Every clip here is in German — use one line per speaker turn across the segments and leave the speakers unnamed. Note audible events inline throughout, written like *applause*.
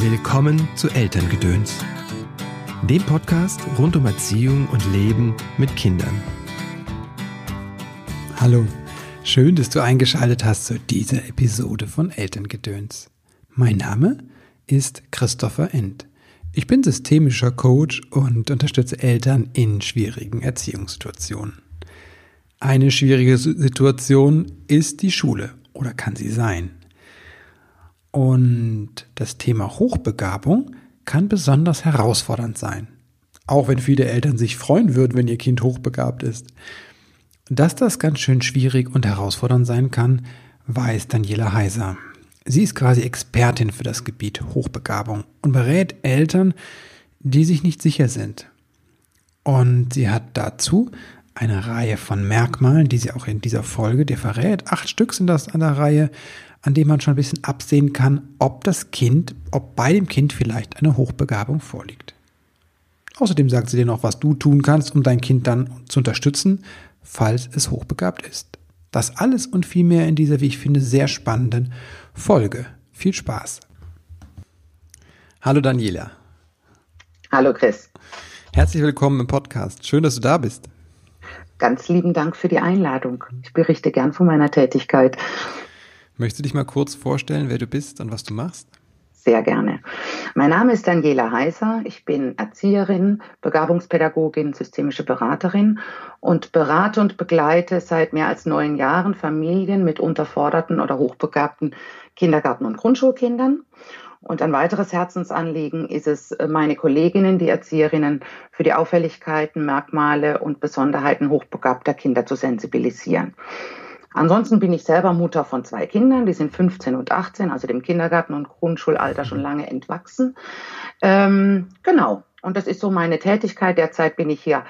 Willkommen zu Elterngedöns, dem Podcast rund um Erziehung und Leben mit Kindern.
Hallo, schön, dass du eingeschaltet hast zu dieser Episode von Elterngedöns. Mein Name ist Christopher End. Ich bin systemischer Coach und unterstütze Eltern in schwierigen Erziehungssituationen. Eine schwierige Situation ist die Schule oder kann sie sein. Und das Thema Hochbegabung kann besonders herausfordernd sein. Auch wenn viele Eltern sich freuen würden, wenn ihr Kind hochbegabt ist. Dass das ganz schön schwierig und herausfordernd sein kann, weiß Daniela Heiser. Sie ist quasi Expertin für das Gebiet Hochbegabung und berät Eltern, die sich nicht sicher sind. Und sie hat dazu eine Reihe von Merkmalen, die sie auch in dieser Folge dir verrät. Acht Stück sind das an der Reihe, an dem man schon ein bisschen absehen kann, ob das Kind, ob bei dem Kind vielleicht eine Hochbegabung vorliegt. Außerdem sagt sie dir noch, was du tun kannst, um dein Kind dann zu unterstützen, falls es hochbegabt ist. Das alles und viel mehr in dieser, wie ich finde, sehr spannenden Folge. Viel Spaß. Hallo Daniela.
Hallo Chris.
Herzlich willkommen im Podcast. Schön, dass du da bist.
Ganz lieben Dank für die Einladung. Ich berichte gern von meiner Tätigkeit.
Möchtest du dich mal kurz vorstellen, wer du bist und was du machst?
Sehr gerne. Mein Name ist Daniela Heiser. Ich bin Erzieherin, Begabungspädagogin, systemische Beraterin und berate und begleite seit mehr als neun Jahren Familien mit unterforderten oder hochbegabten Kindergarten- und Grundschulkindern. Und ein weiteres Herzensanliegen ist es, meine Kolleginnen, die Erzieherinnen, für die Auffälligkeiten, Merkmale und Besonderheiten hochbegabter Kinder zu sensibilisieren. Ansonsten bin ich selber Mutter von zwei Kindern, die sind 15 und 18, also dem Kindergarten- und Grundschulalter schon lange entwachsen. Ähm, genau, und das ist so meine Tätigkeit. Derzeit bin ich hier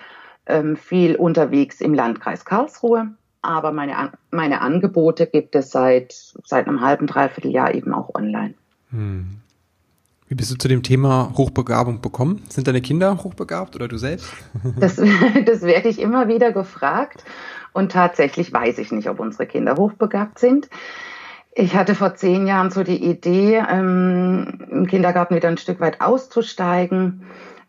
ähm, viel unterwegs im Landkreis Karlsruhe, aber meine, meine Angebote gibt es seit, seit einem halben, dreiviertel Jahr eben auch online. Hm.
Wie bist du zu dem Thema Hochbegabung bekommen? Sind deine Kinder hochbegabt oder du selbst?
Das, *laughs* das werde ich immer wieder gefragt. Und tatsächlich weiß ich nicht, ob unsere Kinder hochbegabt sind. Ich hatte vor zehn Jahren so die Idee, ähm, im Kindergarten wieder ein Stück weit auszusteigen,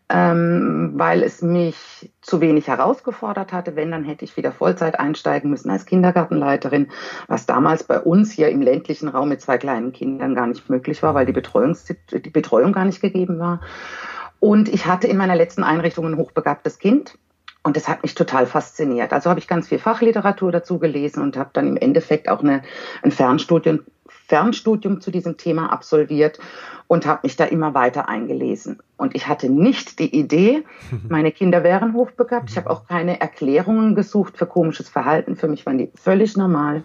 ähm, weil es mich zu wenig herausgefordert hatte. Wenn, dann hätte ich wieder Vollzeit einsteigen müssen als Kindergartenleiterin, was damals bei uns hier im ländlichen Raum mit zwei kleinen Kindern gar nicht möglich war, weil die, Betreuungs die Betreuung gar nicht gegeben war. Und ich hatte in meiner letzten Einrichtung ein hochbegabtes Kind und das hat mich total fasziniert. Also habe ich ganz viel Fachliteratur dazu gelesen und habe dann im Endeffekt auch eine, ein Fernstudium, Fernstudium zu diesem Thema absolviert und habe mich da immer weiter eingelesen. Und ich hatte nicht die Idee, *laughs* meine Kinder wären hochbegabt. Ich habe auch keine Erklärungen gesucht für komisches Verhalten. Für mich waren die völlig normal.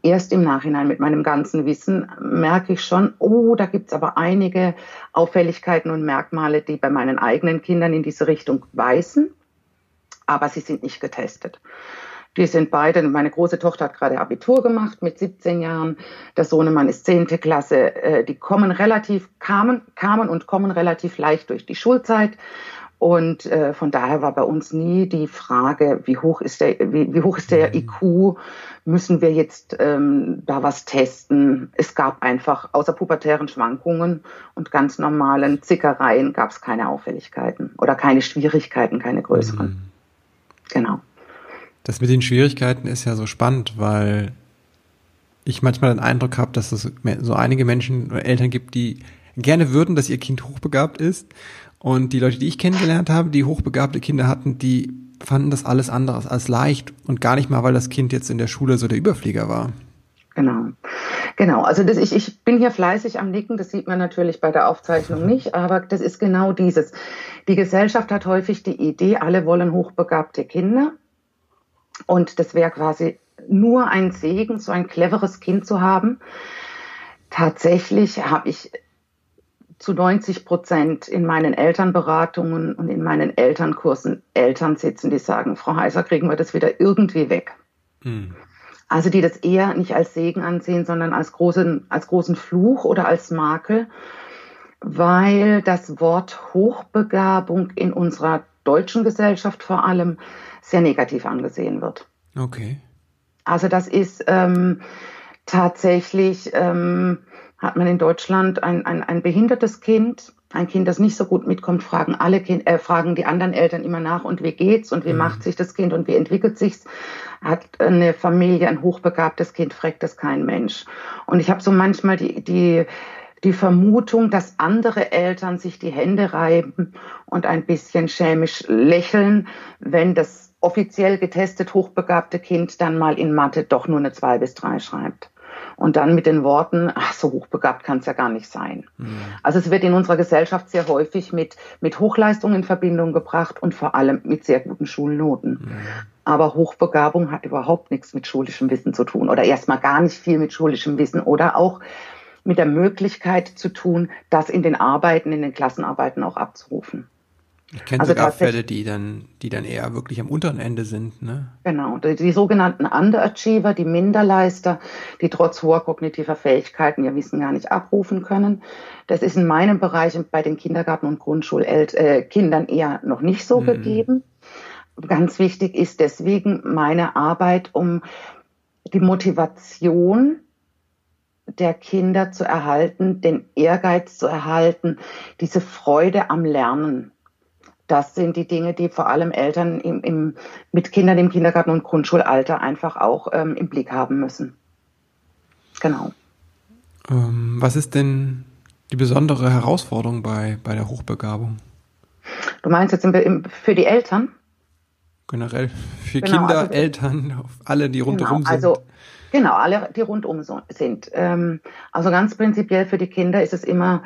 Erst im Nachhinein mit meinem ganzen Wissen merke ich schon, oh, da gibt's aber einige Auffälligkeiten und Merkmale, die bei meinen eigenen Kindern in diese Richtung weisen aber sie sind nicht getestet. Die sind beide, meine große Tochter hat gerade Abitur gemacht mit 17 Jahren, der Sohnemann ist 10. Klasse, äh, die kommen relativ, kamen, kamen und kommen relativ leicht durch die Schulzeit. Und äh, von daher war bei uns nie die Frage, wie hoch ist der, wie, wie hoch ist der IQ? Müssen wir jetzt ähm, da was testen? Es gab einfach außer pubertären Schwankungen und ganz normalen Zickereien gab es keine Auffälligkeiten oder keine Schwierigkeiten, keine größeren. Mhm. Genau.
Das mit den Schwierigkeiten ist ja so spannend, weil ich manchmal den Eindruck habe, dass es so einige Menschen oder Eltern gibt, die gerne würden, dass ihr Kind hochbegabt ist. Und die Leute, die ich kennengelernt habe, die hochbegabte Kinder hatten, die fanden das alles anderes als leicht und gar nicht mal, weil das Kind jetzt in der Schule so der Überflieger war.
Genau. Genau, also das, ich, ich bin hier fleißig am Nicken, das sieht man natürlich bei der Aufzeichnung nicht, aber das ist genau dieses. Die Gesellschaft hat häufig die Idee, alle wollen hochbegabte Kinder und das wäre quasi nur ein Segen, so ein cleveres Kind zu haben. Tatsächlich habe ich zu 90 Prozent in meinen Elternberatungen und in meinen Elternkursen Eltern sitzen, die sagen, Frau Heiser, kriegen wir das wieder irgendwie weg. Hm. Also die das eher nicht als Segen ansehen, sondern als großen, als großen Fluch oder als Makel, weil das Wort Hochbegabung in unserer deutschen Gesellschaft vor allem sehr negativ angesehen wird.
Okay.
Also das ist ähm, tatsächlich ähm, hat man in Deutschland ein, ein, ein behindertes Kind, ein Kind, das nicht so gut mitkommt, fragen alle kind, äh, fragen die anderen Eltern immer nach und wie geht's und wie mhm. macht sich das Kind und wie entwickelt sich's. Hat eine Familie ein hochbegabtes Kind, fragt das kein Mensch. Und ich habe so manchmal die die die Vermutung, dass andere Eltern sich die Hände reiben und ein bisschen schämisch lächeln, wenn das offiziell getestet hochbegabte Kind dann mal in Mathe doch nur eine zwei bis drei schreibt und dann mit den Worten, ach, so hochbegabt kann es ja gar nicht sein. Mhm. Also es wird in unserer Gesellschaft sehr häufig mit, mit Hochleistung in Verbindung gebracht und vor allem mit sehr guten Schulnoten. Mhm. Aber Hochbegabung hat überhaupt nichts mit schulischem Wissen zu tun oder erstmal gar nicht viel mit schulischem Wissen oder auch mit der Möglichkeit zu tun, das in den Arbeiten, in den Klassenarbeiten auch abzurufen.
Ich kenne also sogar Fälle, die dann, die dann eher wirklich am unteren Ende sind. Ne?
Genau, die, die sogenannten Underachiever, die Minderleister, die trotz hoher kognitiver Fähigkeiten ihr Wissen gar nicht abrufen können. Das ist in meinem Bereich bei den Kindergarten- und Grundschulkindern äh, eher noch nicht so mhm. gegeben. Ganz wichtig ist deswegen meine Arbeit, um die Motivation der Kinder zu erhalten, den Ehrgeiz zu erhalten, diese Freude am Lernen das sind die Dinge, die vor allem Eltern im, im, mit Kindern im Kindergarten und Grundschulalter einfach auch ähm, im Blick haben müssen. Genau.
Ähm, was ist denn die besondere Herausforderung bei, bei der Hochbegabung?
Du meinst jetzt für die Eltern?
Generell für genau, Kinder, also, Eltern, alle, die rundherum genau,
sind. Also, genau, alle, die rundum so sind. Ähm, also ganz prinzipiell für die Kinder ist es immer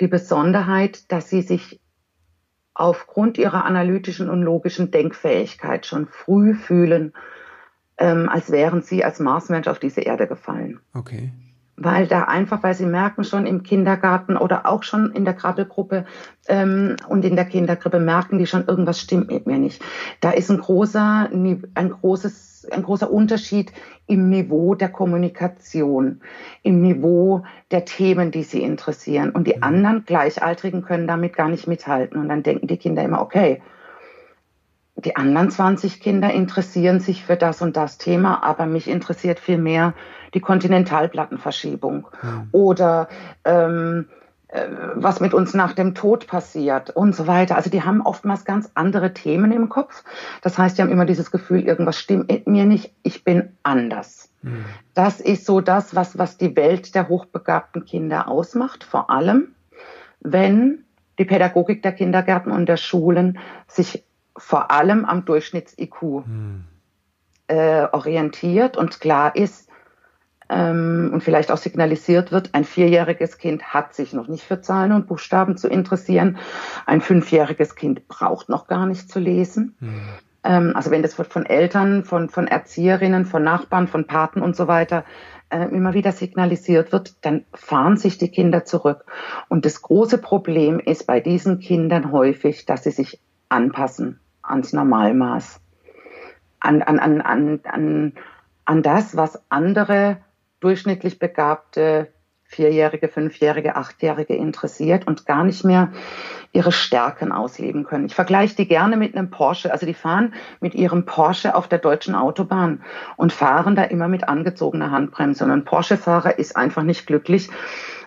die Besonderheit, dass sie sich aufgrund ihrer analytischen und logischen Denkfähigkeit schon früh fühlen, ähm, als wären sie als Marsmensch auf diese Erde gefallen.
Okay.
Weil da einfach, weil sie merken schon im Kindergarten oder auch schon in der Krabbelgruppe ähm, und in der Kindergrippe merken die schon, irgendwas stimmt mit mir nicht. Da ist ein großer, ein großes ein großer Unterschied im Niveau der Kommunikation, im Niveau der Themen, die sie interessieren. Und die mhm. anderen Gleichaltrigen können damit gar nicht mithalten. Und dann denken die Kinder immer, okay, die anderen 20 Kinder interessieren sich für das und das Thema, aber mich interessiert viel mehr die Kontinentalplattenverschiebung mhm. oder ähm, äh, was mit uns nach dem Tod passiert und so weiter. Also die haben oftmals ganz andere Themen im Kopf. Das heißt, die haben immer dieses Gefühl, irgendwas stimmt mir nicht, ich bin anders. Mhm. Das ist so das, was, was die Welt der hochbegabten Kinder ausmacht, vor allem wenn die Pädagogik der Kindergärten und der Schulen sich vor allem am Durchschnitts-IQ mhm. äh, orientiert und klar ist, ähm, und vielleicht auch signalisiert wird, ein vierjähriges Kind hat sich noch nicht für Zahlen und Buchstaben zu interessieren. Ein fünfjähriges Kind braucht noch gar nicht zu lesen. Mhm. Ähm, also wenn das von Eltern, von, von Erzieherinnen, von Nachbarn, von Paten und so weiter äh, immer wieder signalisiert wird, dann fahren sich die Kinder zurück. Und das große Problem ist bei diesen Kindern häufig, dass sie sich anpassen ans Normalmaß. An, an, an, an, an, an das, was andere durchschnittlich begabte Vierjährige, Fünfjährige, Achtjährige interessiert und gar nicht mehr ihre Stärken ausleben können. Ich vergleiche die gerne mit einem Porsche. Also die fahren mit ihrem Porsche auf der deutschen Autobahn und fahren da immer mit angezogener Handbremse. Und ein Porsche-Fahrer ist einfach nicht glücklich,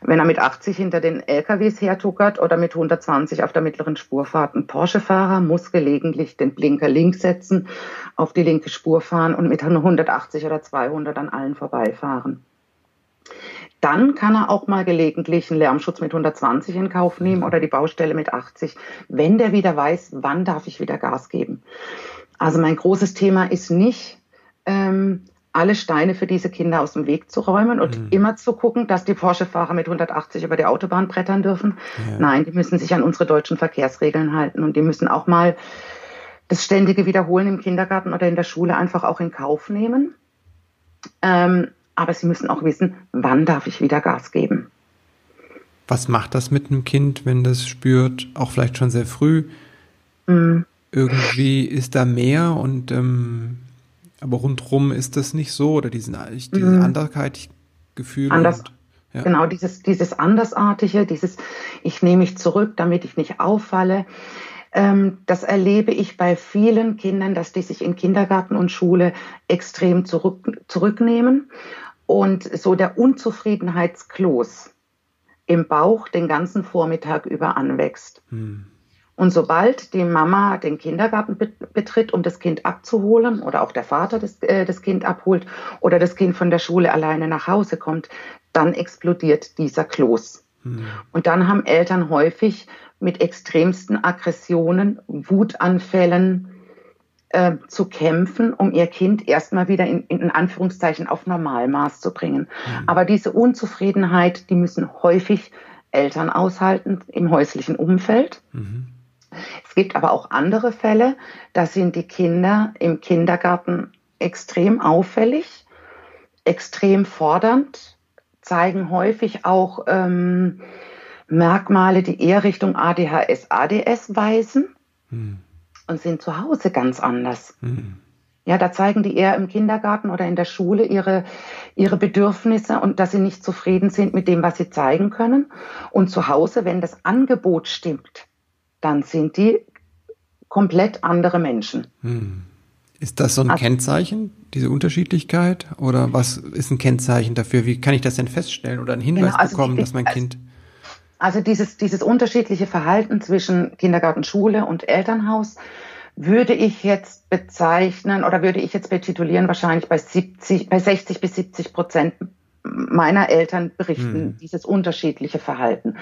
wenn er mit 80 hinter den LKWs hertuckert oder mit 120 auf der mittleren Spur fährt. Ein Porsche-Fahrer muss gelegentlich den Blinker links setzen, auf die linke Spur fahren und mit 180 oder 200 an allen vorbeifahren. Dann kann er auch mal gelegentlich einen Lärmschutz mit 120 in Kauf nehmen oder die Baustelle mit 80, wenn der wieder weiß, wann darf ich wieder Gas geben. Also mein großes Thema ist nicht, ähm, alle Steine für diese Kinder aus dem Weg zu räumen und mhm. immer zu gucken, dass die Porsche-Fahrer mit 180 über die Autobahn brettern dürfen. Ja. Nein, die müssen sich an unsere deutschen Verkehrsregeln halten und die müssen auch mal das ständige Wiederholen im Kindergarten oder in der Schule einfach auch in Kauf nehmen. Ähm, aber sie müssen auch wissen, wann darf ich wieder Gas geben.
Was macht das mit einem Kind, wenn das spürt, auch vielleicht schon sehr früh? Mhm. Irgendwie ist da mehr und ähm, aber rundrum ist das nicht so oder diesen, dieses mhm. Andersheitgefühl.
Anders, ja. Genau, dieses, dieses Andersartige, dieses Ich nehme mich zurück, damit ich nicht auffalle. Ähm, das erlebe ich bei vielen Kindern, dass die sich in Kindergarten und Schule extrem zurück, zurücknehmen und so der Unzufriedenheitskloß im Bauch den ganzen Vormittag über anwächst. Hm. Und sobald die Mama den Kindergarten betritt, um das Kind abzuholen, oder auch der Vater das, äh, das Kind abholt, oder das Kind von der Schule alleine nach Hause kommt, dann explodiert dieser Kloß. Hm. Und dann haben Eltern häufig mit extremsten Aggressionen, Wutanfällen äh, zu kämpfen, um ihr Kind erstmal wieder in, in Anführungszeichen auf Normalmaß zu bringen. Mhm. Aber diese Unzufriedenheit, die müssen häufig Eltern aushalten im häuslichen Umfeld. Mhm. Es gibt aber auch andere Fälle, da sind die Kinder im Kindergarten extrem auffällig, extrem fordernd, zeigen häufig auch ähm, Merkmale, die eher Richtung ADHS, ADS weisen hm. Und sind zu Hause ganz anders. Hm. Ja, da zeigen die eher im Kindergarten oder in der Schule ihre, ihre Bedürfnisse und dass sie nicht zufrieden sind mit dem, was sie zeigen können. Und zu Hause, wenn das Angebot stimmt, dann sind die komplett andere Menschen. Hm.
Ist das so ein also, Kennzeichen, diese Unterschiedlichkeit? Oder was ist ein Kennzeichen dafür? Wie kann ich das denn feststellen oder einen Hinweis genau, also bekommen, die, dass mein also, Kind.
Also dieses, dieses unterschiedliche Verhalten zwischen Kindergarten, Schule und Elternhaus würde ich jetzt bezeichnen oder würde ich jetzt betitulieren, wahrscheinlich bei 70, bei 60 bis 70 Prozent meiner Eltern berichten hm. dieses unterschiedliche Verhalten.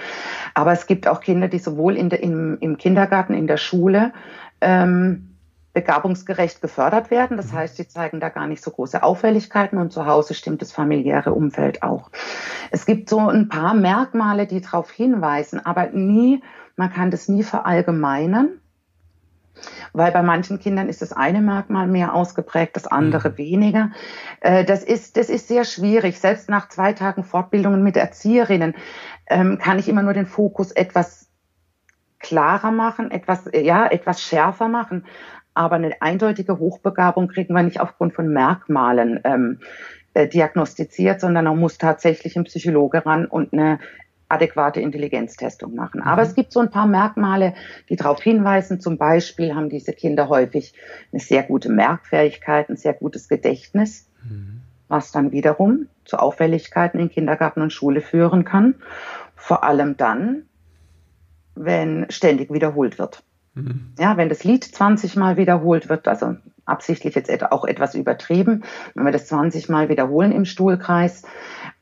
Aber es gibt auch Kinder, die sowohl in der, im, im Kindergarten, in der Schule ähm, begabungsgerecht gefördert werden. Das mhm. heißt, sie zeigen da gar nicht so große Auffälligkeiten und zu Hause stimmt das familiäre Umfeld auch. Es gibt so ein paar Merkmale, die darauf hinweisen, aber nie, man kann das nie verallgemeinern weil bei manchen Kindern ist das eine Merkmal mehr ausgeprägt, das andere mhm. weniger. Äh, das ist, das ist sehr schwierig. Selbst nach zwei Tagen Fortbildungen mit Erzieherinnen ähm, kann ich immer nur den Fokus etwas klarer machen, etwas, ja, etwas schärfer machen. Aber eine eindeutige Hochbegabung kriegen wir nicht aufgrund von Merkmalen ähm, äh, diagnostiziert, sondern man muss tatsächlich ein Psychologe ran und eine adäquate Intelligenztestung machen. Aber mhm. es gibt so ein paar Merkmale, die darauf hinweisen. Zum Beispiel haben diese Kinder häufig eine sehr gute Merkfähigkeit, ein sehr gutes Gedächtnis, mhm. was dann wiederum zu Auffälligkeiten in Kindergarten und Schule führen kann. Vor allem dann, wenn ständig wiederholt wird. Mhm. Ja, wenn das Lied 20 Mal wiederholt wird, also absichtlich jetzt auch etwas übertrieben, wenn wir das 20 Mal wiederholen im Stuhlkreis,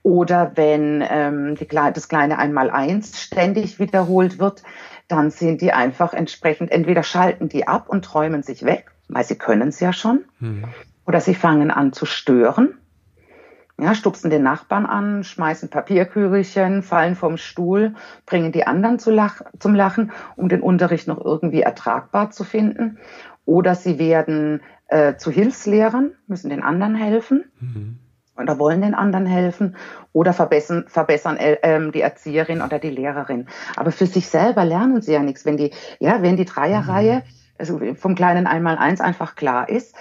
oder wenn ähm, die, das kleine Einmaleins ständig wiederholt wird, dann sind die einfach entsprechend, entweder schalten die ab und träumen sich weg, weil sie können es ja schon, mhm. oder sie fangen an zu stören. Ja, stupsen den Nachbarn an, schmeißen Papierkügelchen, fallen vom Stuhl, bringen die anderen zu lach zum Lachen, um den Unterricht noch irgendwie ertragbar zu finden. Oder sie werden äh, zu Hilfslehrern, müssen den anderen helfen. Mhm oder wollen den anderen helfen oder verbessern, verbessern äh, die Erzieherin oder die Lehrerin. Aber für sich selber lernen sie ja nichts. Wenn die, ja, wenn die Dreierreihe mhm. also vom kleinen Einmal-Eins einfach klar ist,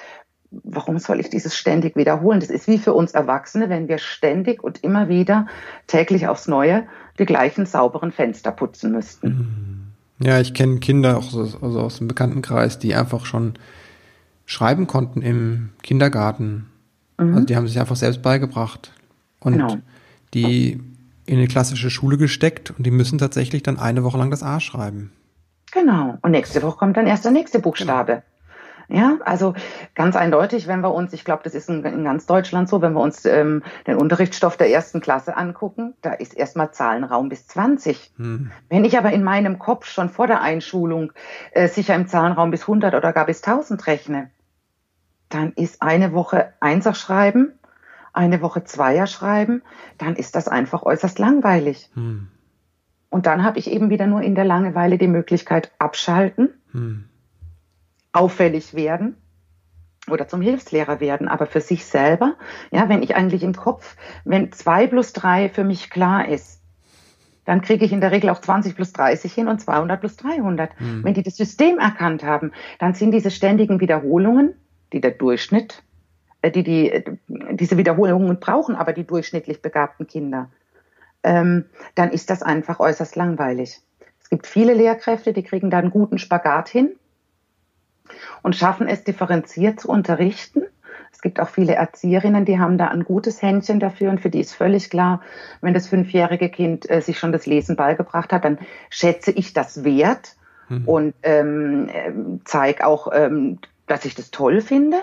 warum soll ich dieses ständig wiederholen? Das ist wie für uns Erwachsene, wenn wir ständig und immer wieder täglich aufs Neue die gleichen sauberen Fenster putzen müssten.
Mhm. Ja, ich kenne Kinder auch so, also aus dem Bekanntenkreis, die einfach schon schreiben konnten im Kindergarten Mhm. Also die haben sich einfach selbst beigebracht. Und genau. die in eine klassische Schule gesteckt und die müssen tatsächlich dann eine Woche lang das A schreiben.
Genau. Und nächste Woche kommt dann erst der nächste Buchstabe. Ja, also ganz eindeutig, wenn wir uns, ich glaube, das ist in, in, ganz Deutschland so, wenn wir uns ähm, den Unterrichtsstoff der ersten Klasse angucken, da ist erstmal Zahlenraum bis 20. Hm. Wenn ich aber in meinem Kopf schon vor der Einschulung äh, sicher im Zahlenraum bis 100 oder gar bis 1000 rechne, dann ist eine Woche Einser schreiben, eine Woche Zweier schreiben, dann ist das einfach äußerst langweilig. Hm. Und dann habe ich eben wieder nur in der Langeweile die Möglichkeit abschalten, hm. Auffällig werden oder zum Hilfslehrer werden, aber für sich selber, ja, wenn ich eigentlich im Kopf, wenn zwei plus drei für mich klar ist, dann kriege ich in der Regel auch 20 plus 30 hin und 200 plus 300. Hm. Wenn die das System erkannt haben, dann sind diese ständigen Wiederholungen die der Durchschnitt, äh, die, die äh, diese Wiederholungen brauchen, aber die durchschnittlich begabten Kinder, ähm, dann ist das einfach äußerst langweilig. Es gibt viele Lehrkräfte, die kriegen da einen guten Spagat hin und schaffen es, differenziert zu unterrichten, Es gibt auch viele Erzieherinnen, die haben da ein gutes Händchen dafür und für die ist völlig klar, wenn das fünfjährige Kind äh, sich schon das Lesen beigebracht hat, dann schätze ich das wert mhm. und ähm, ähm zeige auch, ähm, dass ich das toll finde.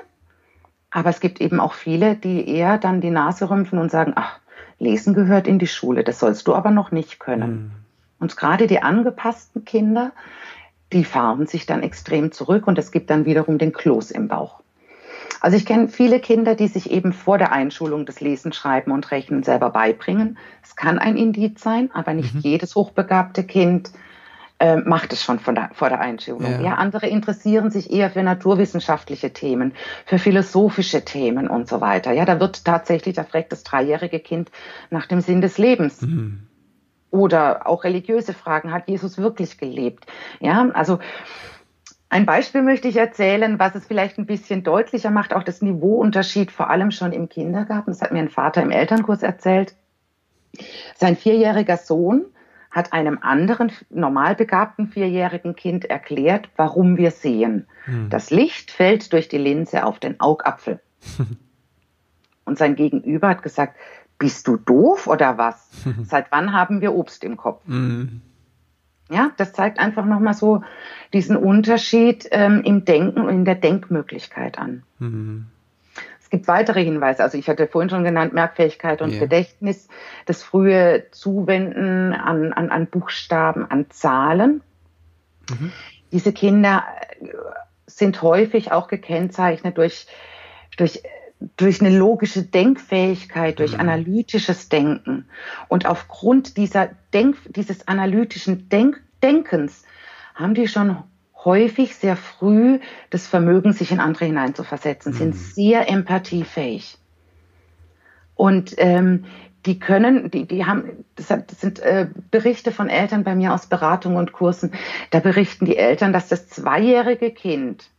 Aber es gibt eben auch viele, die eher dann die Nase rümpfen und sagen, ach, Lesen gehört in die Schule, das sollst du aber noch nicht können. Mhm. Und gerade die angepassten Kinder, die fahren sich dann extrem zurück und es gibt dann wiederum den Kloß im Bauch. Also ich kenne viele Kinder, die sich eben vor der Einschulung das Lesen, Schreiben und Rechnen selber beibringen. Es kann ein Indiz sein, aber nicht mhm. jedes hochbegabte Kind äh, macht es schon der, vor der Einschulung. Ja. ja, andere interessieren sich eher für naturwissenschaftliche Themen, für philosophische Themen und so weiter. Ja, da wird tatsächlich, da fragt das dreijährige Kind nach dem Sinn des Lebens. Mhm. Oder auch religiöse Fragen. Hat Jesus wirklich gelebt? Ja, also ein Beispiel möchte ich erzählen, was es vielleicht ein bisschen deutlicher macht, auch das Niveauunterschied, vor allem schon im Kindergarten. Das hat mir ein Vater im Elternkurs erzählt. Sein vierjähriger Sohn hat einem anderen normal begabten vierjährigen Kind erklärt, warum wir sehen. Hm. Das Licht fällt durch die Linse auf den Augapfel. *laughs* Und sein Gegenüber hat gesagt, bist du doof oder was? *laughs* Seit wann haben wir Obst im Kopf? Mhm. Ja, das zeigt einfach nochmal so diesen Unterschied ähm, im Denken und in der Denkmöglichkeit an. Mhm. Es gibt weitere Hinweise. Also ich hatte vorhin schon genannt, Merkfähigkeit und yeah. Gedächtnis, das frühe Zuwenden an, an, an Buchstaben, an Zahlen. Mhm. Diese Kinder äh, sind häufig auch gekennzeichnet durch, durch durch eine logische Denkfähigkeit, durch mhm. analytisches Denken. Und aufgrund dieser Denk, dieses analytischen Denk, Denkens haben die schon häufig sehr früh das Vermögen, sich in andere hineinzuversetzen, mhm. sind sehr empathiefähig. Und ähm, die können, die, die haben, das, sind äh, Berichte von Eltern bei mir aus Beratungen und Kursen, da berichten die Eltern, dass das zweijährige Kind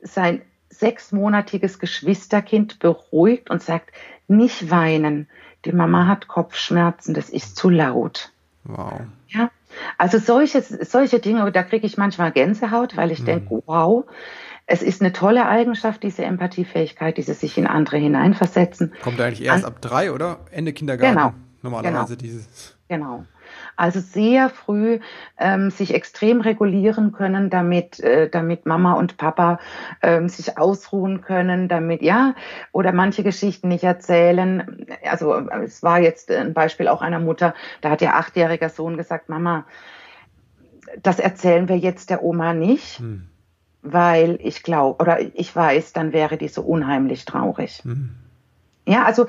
sein sechsmonatiges Geschwisterkind beruhigt und sagt, nicht weinen, die Mama hat Kopfschmerzen, das ist zu laut. Wow. Ja, also solche, solche Dinge, da kriege ich manchmal Gänsehaut, weil ich mhm. denke, wow, es ist eine tolle Eigenschaft, diese Empathiefähigkeit, dieses sich in andere hineinversetzen.
Kommt eigentlich erst An ab drei, oder? Ende Kindergarten.
Genau.
Normalerweise
genau.
dieses.
Genau. Also sehr früh ähm, sich extrem regulieren können, damit, äh, damit Mama und Papa ähm, sich ausruhen können, damit, ja, oder manche Geschichten nicht erzählen. Also es war jetzt ein Beispiel auch einer Mutter, da hat ihr achtjähriger Sohn gesagt, Mama, das erzählen wir jetzt der Oma nicht. Hm weil ich glaube oder ich weiß, dann wäre die so unheimlich traurig. Mhm. Ja, also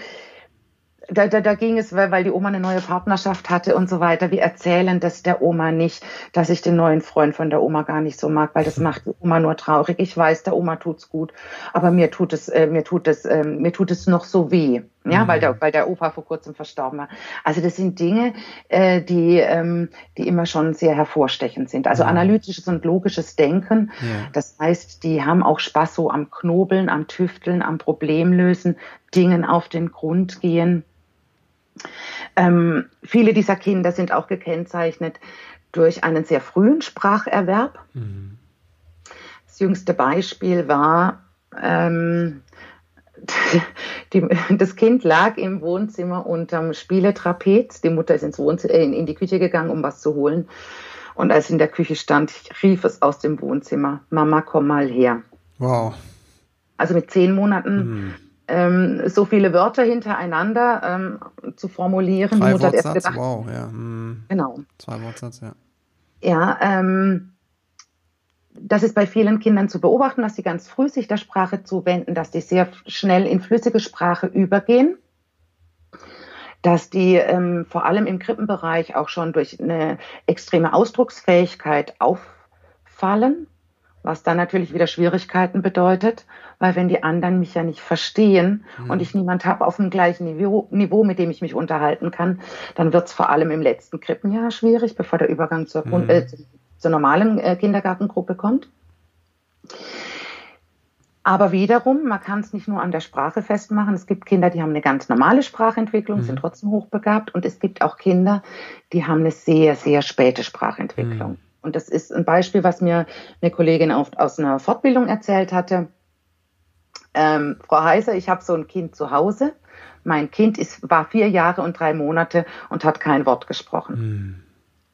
da, da, da ging es, weil, weil die Oma eine neue Partnerschaft hatte und so weiter. Wir erzählen das der Oma nicht, dass ich den neuen Freund von der Oma gar nicht so mag, weil das *laughs* macht die Oma nur traurig. Ich weiß, der Oma tut's gut, aber mir tut es, äh, mir tut es, äh, mir tut es noch so weh, ja, mhm. weil der, weil der Opa vor kurzem verstorben war. Also das sind Dinge, äh, die, ähm, die immer schon sehr hervorstechend sind. Also mhm. analytisches und logisches Denken. Ja. Das heißt, die haben auch Spaß so am Knobeln, am Tüfteln, am Problemlösen, Dingen auf den Grund gehen. Ähm, viele dieser Kinder sind auch gekennzeichnet durch einen sehr frühen Spracherwerb. Mhm. Das jüngste Beispiel war, ähm, *laughs* die, das Kind lag im Wohnzimmer unterm Spieletrapez. Die Mutter ist ins Wohnzimmer, äh, in die Küche gegangen, um was zu holen. Und als es in der Küche stand, rief es aus dem Wohnzimmer, Mama, komm mal her.
Wow.
Also mit zehn Monaten mhm ähm, so viele Wörter hintereinander ähm, zu formulieren.
Drei Wortsatz, gedacht, wow, ja. Hm.
Genau.
Zwei Wortsatz, ja.
Ja, ähm, das ist bei vielen Kindern zu beobachten, dass sie ganz früh sich der Sprache zuwenden, dass die sehr schnell in flüssige Sprache übergehen, dass die ähm, vor allem im Krippenbereich auch schon durch eine extreme Ausdrucksfähigkeit auffallen was dann natürlich wieder Schwierigkeiten bedeutet, weil wenn die anderen mich ja nicht verstehen mhm. und ich niemand habe auf dem gleichen Niveau, Niveau, mit dem ich mich unterhalten kann, dann wird es vor allem im letzten Krippenjahr schwierig, bevor der Übergang zur, mhm. äh, zur normalen äh, Kindergartengruppe kommt. Aber wiederum, man kann es nicht nur an der Sprache festmachen. Es gibt Kinder, die haben eine ganz normale Sprachentwicklung, mhm. sind trotzdem hochbegabt. Und es gibt auch Kinder, die haben eine sehr, sehr späte Sprachentwicklung. Mhm. Und das ist ein Beispiel, was mir eine Kollegin aus einer Fortbildung erzählt hatte. Ähm, Frau Heiser, ich habe so ein Kind zu Hause. Mein Kind ist, war vier Jahre und drei Monate und hat kein Wort gesprochen. Hm.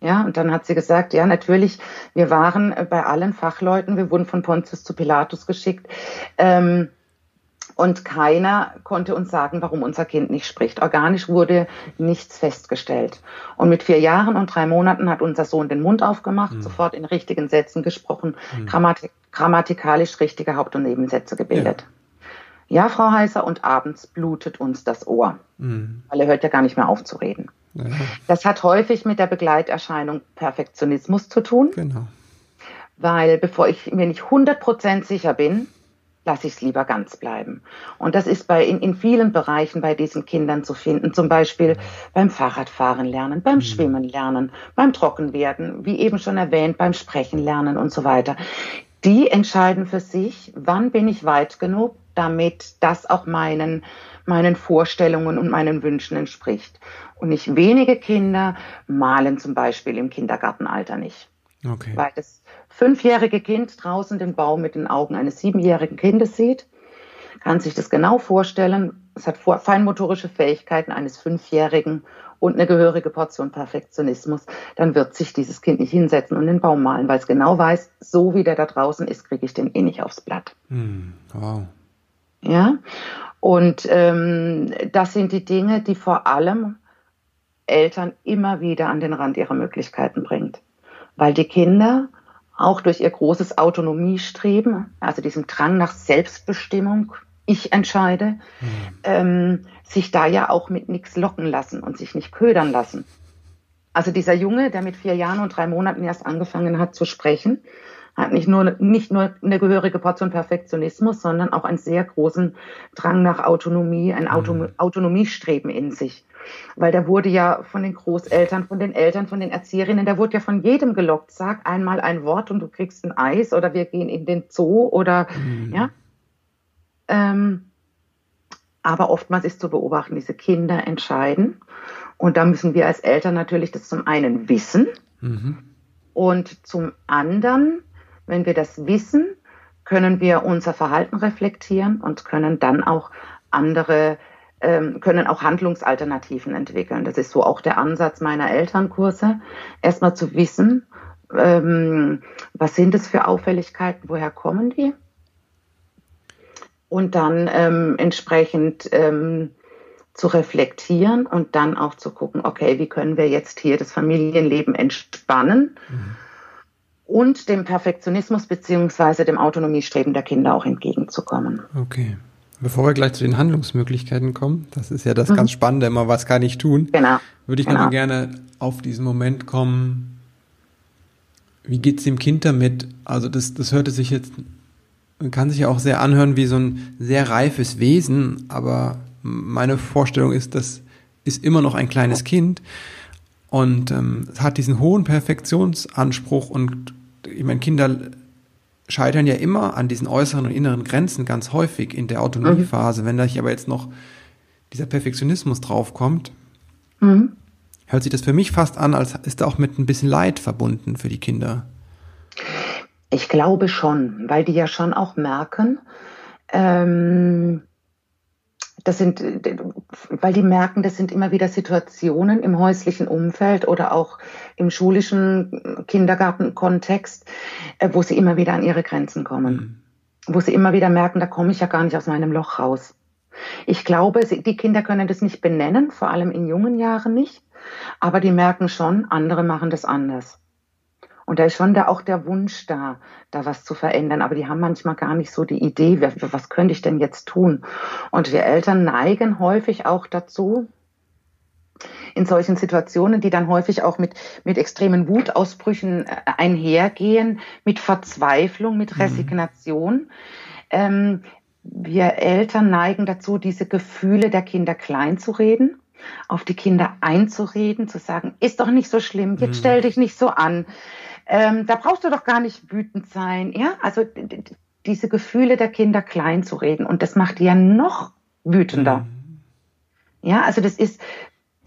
Ja, und dann hat sie gesagt, ja, natürlich, wir waren bei allen Fachleuten, wir wurden von Pontius zu Pilatus geschickt. Ähm, und keiner konnte uns sagen, warum unser Kind nicht spricht. Organisch wurde nichts festgestellt. Und mit vier Jahren und drei Monaten hat unser Sohn den Mund aufgemacht, mhm. sofort in richtigen Sätzen gesprochen, mhm. Grammatik, grammatikalisch richtige Haupt- und Nebensätze gebildet. Ja. Ja. Frau Heißer, und abends blutet uns das Ohr, mhm. weil er hört ja gar nicht mehr auf zu reden. Ja. Das hat häufig mit der Begleiterscheinung Perfektionismus zu tun. Genau. Weil bevor ich mir nicht 100% sicher bin, lasse ich es lieber ganz bleiben. Und das ist bei in, in vielen Bereichen bei diesen Kindern zu finden, zum Beispiel beim Fahrradfahren lernen, beim mhm. Schwimmen lernen, beim Trockenwerden, wie eben schon erwähnt, beim Sprechen lernen und so weiter. Die entscheiden für sich, wann bin ich weit genug, damit das auch meinen, meinen Vorstellungen und meinen Wünschen entspricht. Und nicht wenige Kinder malen zum Beispiel im Kindergartenalter nicht. Okay. Weil das fünfjährige Kind draußen den Baum mit den Augen eines siebenjährigen Kindes sieht, kann sich das genau vorstellen. Es hat feinmotorische Fähigkeiten eines Fünfjährigen und eine gehörige Portion Perfektionismus. Dann wird sich dieses Kind nicht hinsetzen und den Baum malen, weil es genau weiß, so wie der da draußen ist, kriege ich den eh nicht aufs Blatt. Hm, wow. Ja, und ähm, das sind die Dinge, die vor allem Eltern immer wieder an den Rand ihrer Möglichkeiten bringt. Weil die Kinder auch durch ihr großes Autonomiestreben, also diesem Drang nach Selbstbestimmung, ich entscheide, mhm. ähm, sich da ja auch mit nichts locken lassen und sich nicht ködern lassen. Also dieser Junge, der mit vier Jahren und drei Monaten erst angefangen hat zu sprechen, hat nicht nur, nicht nur eine gehörige Portion Perfektionismus, sondern auch einen sehr großen Drang nach Autonomie, ein Auto, mhm. Autonomiestreben in sich. Weil der wurde ja von den Großeltern, von den Eltern, von den Erzieherinnen, der wurde ja von jedem gelockt. Sag einmal ein Wort und du kriegst ein Eis oder wir gehen in den Zoo oder, mhm. ja. Ähm, aber oftmals ist zu beobachten, diese Kinder entscheiden. Und da müssen wir als Eltern natürlich das zum einen wissen mhm. und zum anderen, wenn wir das wissen, können wir unser Verhalten reflektieren und können dann auch andere ähm, können auch Handlungsalternativen entwickeln. Das ist so auch der Ansatz meiner Elternkurse. Erstmal zu wissen, ähm, was sind es für Auffälligkeiten, woher kommen die? Und dann ähm, entsprechend ähm, zu reflektieren und dann auch zu gucken, okay, wie können wir jetzt hier das Familienleben entspannen mhm. Und dem Perfektionismus beziehungsweise dem Autonomiestreben der Kinder auch entgegenzukommen.
Okay. Bevor wir gleich zu den Handlungsmöglichkeiten kommen, das ist ja das mhm. ganz Spannende immer, was kann ich tun? Genau. Würde ich genau. noch gerne auf diesen Moment kommen, wie geht es dem Kind damit? Also das, das hörte sich jetzt, man kann sich ja auch sehr anhören wie so ein sehr reifes Wesen, aber meine Vorstellung ist, das ist immer noch ein kleines Kind und ähm, es hat diesen hohen Perfektionsanspruch und ich meine, Kinder scheitern ja immer an diesen äußeren und inneren Grenzen ganz häufig in der Autonomiephase. Mhm. Wenn da aber jetzt noch dieser Perfektionismus draufkommt, mhm. hört sich das für mich fast an, als ist da auch mit ein bisschen Leid verbunden für die Kinder.
Ich glaube schon, weil die ja schon auch merken, ähm, das sind, weil die merken, das sind immer wieder Situationen im häuslichen Umfeld oder auch im schulischen Kindergartenkontext, äh, wo sie immer wieder an ihre Grenzen kommen. Mhm. Wo sie immer wieder merken, da komme ich ja gar nicht aus meinem Loch raus. Ich glaube, die Kinder können das nicht benennen, vor allem in jungen Jahren nicht, aber die merken schon, andere machen das anders. Und da ist schon da auch der Wunsch da, da was zu verändern. Aber die haben manchmal gar nicht so die Idee, was könnte ich denn jetzt tun? Und wir Eltern neigen häufig auch dazu, in solchen Situationen, die dann häufig auch mit, mit extremen Wutausbrüchen äh, einhergehen, mit Verzweiflung, mit mhm. Resignation. Mhm. Ähm, wir Eltern neigen dazu, diese Gefühle der Kinder klein zu reden, auf die Kinder einzureden, zu sagen, ist doch nicht so schlimm, jetzt mhm. stell dich nicht so an. Ähm, da brauchst du doch gar nicht wütend sein. Ja, also diese Gefühle der Kinder klein zu reden und das macht die ja noch wütender. Mhm. Ja, also das ist,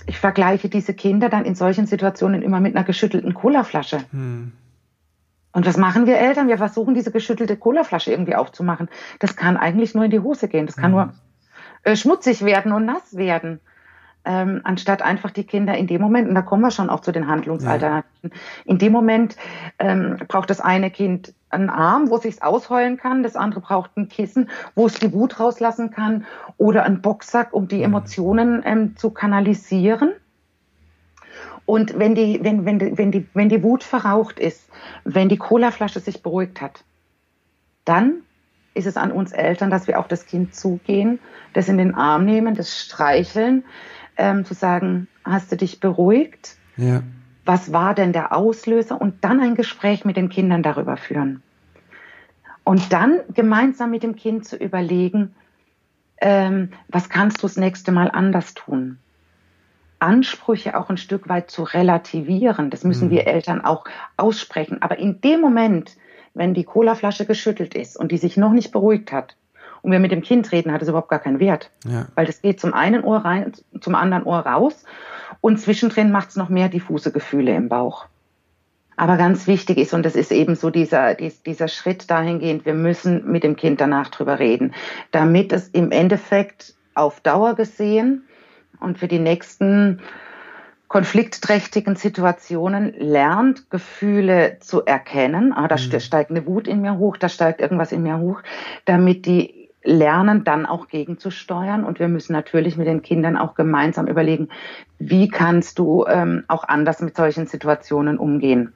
ich vergleiche diese Kinder dann in solchen Situationen immer mit einer geschüttelten Colaflasche. Mhm. Und was machen wir Eltern? Wir versuchen, diese geschüttelte Colaflasche irgendwie aufzumachen. Das kann eigentlich nur in die Hose gehen. Das kann mhm. nur äh, schmutzig werden und nass werden. Ähm, anstatt einfach die Kinder in dem Moment, und da kommen wir schon auch zu den Handlungsalternativen, ja. in dem Moment ähm, braucht das eine Kind einen Arm, wo es sich ausheulen kann, das andere braucht ein Kissen, wo es die Wut rauslassen kann oder einen Boxsack, um die mhm. Emotionen ähm, zu kanalisieren. Und wenn die, wenn, wenn, die, wenn, die, wenn die Wut verraucht ist, wenn die Colaflasche sich beruhigt hat, dann ist es an uns Eltern, dass wir auf das Kind zugehen, das in den Arm nehmen, das streicheln, ähm, zu sagen, hast du dich beruhigt? Ja. Was war denn der Auslöser? Und dann ein Gespräch mit den Kindern darüber führen. Und dann gemeinsam mit dem Kind zu überlegen, ähm, was kannst du das nächste Mal anders tun? Ansprüche auch ein Stück weit zu relativieren. Das müssen mhm. wir Eltern auch aussprechen. Aber in dem Moment, wenn die Colaflasche geschüttelt ist und die sich noch nicht beruhigt hat und wir mit dem Kind reden, hat es überhaupt gar keinen Wert. Ja. Weil das geht zum einen Ohr rein, zum anderen Ohr raus und zwischendrin macht es noch mehr diffuse Gefühle im Bauch. Aber ganz wichtig ist, und das ist eben so dieser, dieser Schritt dahingehend, wir müssen mit dem Kind danach drüber reden, damit es im Endeffekt auf Dauer gesehen und für die nächsten konfliktträchtigen Situationen lernt, Gefühle zu erkennen. Ah, da mhm. steigt eine Wut in mir hoch, da steigt irgendwas in mir hoch, damit die lernen, dann auch gegenzusteuern. Und wir müssen natürlich mit den Kindern auch gemeinsam überlegen, wie kannst du ähm, auch anders mit solchen Situationen umgehen.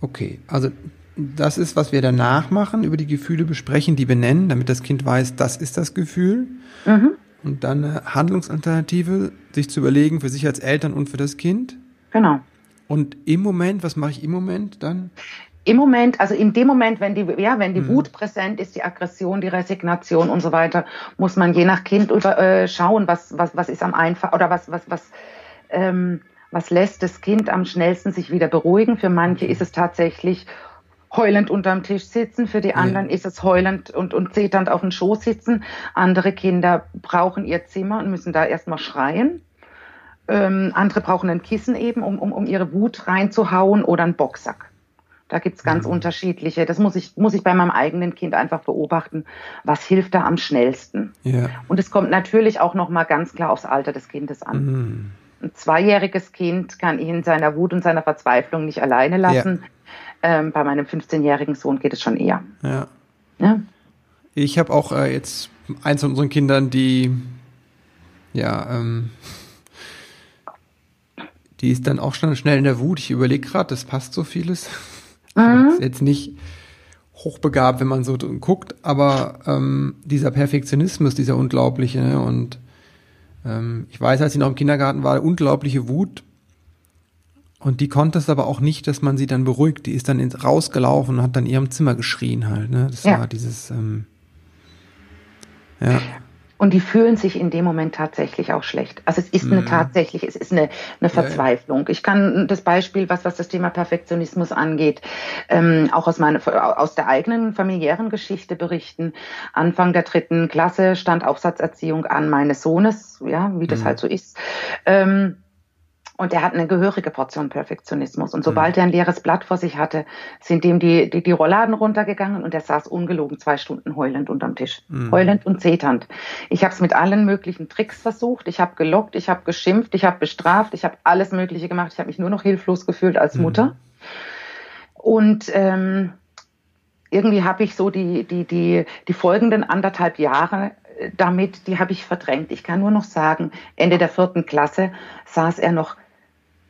Okay, also das ist, was wir danach machen, über die Gefühle besprechen, die benennen, damit das Kind weiß, das ist das Gefühl. Mhm. Und dann eine Handlungsalternative, sich zu überlegen für sich als Eltern und für das Kind.
Genau.
Und im Moment, was mache ich im Moment dann?
Im Moment, also in dem Moment, wenn die, ja, wenn die mhm. Wut präsent ist, die Aggression, die Resignation und so weiter, muss man je nach Kind über, äh, schauen, was, was, was ist am einfach oder was, was, was, ähm, was lässt das Kind am schnellsten sich wieder beruhigen. Für manche ist es tatsächlich heulend unterm Tisch sitzen, für die anderen ja. ist es heulend und, und zeternd auf dem Schoß sitzen. Andere Kinder brauchen ihr Zimmer und müssen da erstmal schreien. Ähm, andere brauchen ein Kissen eben, um, um, um ihre Wut reinzuhauen oder einen Boxsack. Da gibt's ganz mhm. unterschiedliche. Das muss ich, muss ich bei meinem eigenen Kind einfach beobachten. Was hilft da am schnellsten? Ja. Und es kommt natürlich auch nochmal ganz klar aufs Alter des Kindes an. Mhm. Ein zweijähriges Kind kann ihn in seiner Wut und seiner Verzweiflung nicht alleine lassen. Ja ähm, bei meinem 15-jährigen Sohn geht es schon eher.
Ja. ja? Ich habe auch äh, jetzt eins von unseren Kindern, die ja, ähm, die ist dann auch schon schnell in der Wut. Ich überlege gerade, das passt so vieles. Mhm. Ist jetzt nicht hochbegabt, wenn man so guckt, aber ähm, dieser Perfektionismus, dieser unglaubliche ne? und ähm, ich weiß, als sie noch im Kindergarten war, unglaubliche Wut und die konnte es aber auch nicht, dass man sie dann beruhigt. Die ist dann ins, rausgelaufen und hat dann in ihrem Zimmer geschrien halt. Ne? Das ja. war dieses, ähm,
ja. Und die fühlen sich in dem Moment tatsächlich auch schlecht. Also es ist eine mhm. tatsächlich, es ist eine, eine Verzweiflung. Ich kann das Beispiel, was, was das Thema Perfektionismus angeht, ähm, auch aus meiner, aus der eigenen familiären Geschichte berichten. Anfang der dritten Klasse stand Aufsatzerziehung an meines Sohnes, ja, wie das mhm. halt so ist. Ähm, und er hat eine gehörige Portion Perfektionismus. Und sobald mhm. er ein leeres Blatt vor sich hatte, sind ihm die, die, die Rollladen runtergegangen und er saß ungelogen zwei Stunden heulend unterm Tisch. Mhm. Heulend und zeternd. Ich habe es mit allen möglichen Tricks versucht. Ich habe gelockt, ich habe geschimpft, ich habe bestraft, ich habe alles Mögliche gemacht. Ich habe mich nur noch hilflos gefühlt als mhm. Mutter. Und ähm, irgendwie habe ich so die, die, die, die folgenden anderthalb Jahre äh, damit, die habe ich verdrängt. Ich kann nur noch sagen, Ende der vierten Klasse saß er noch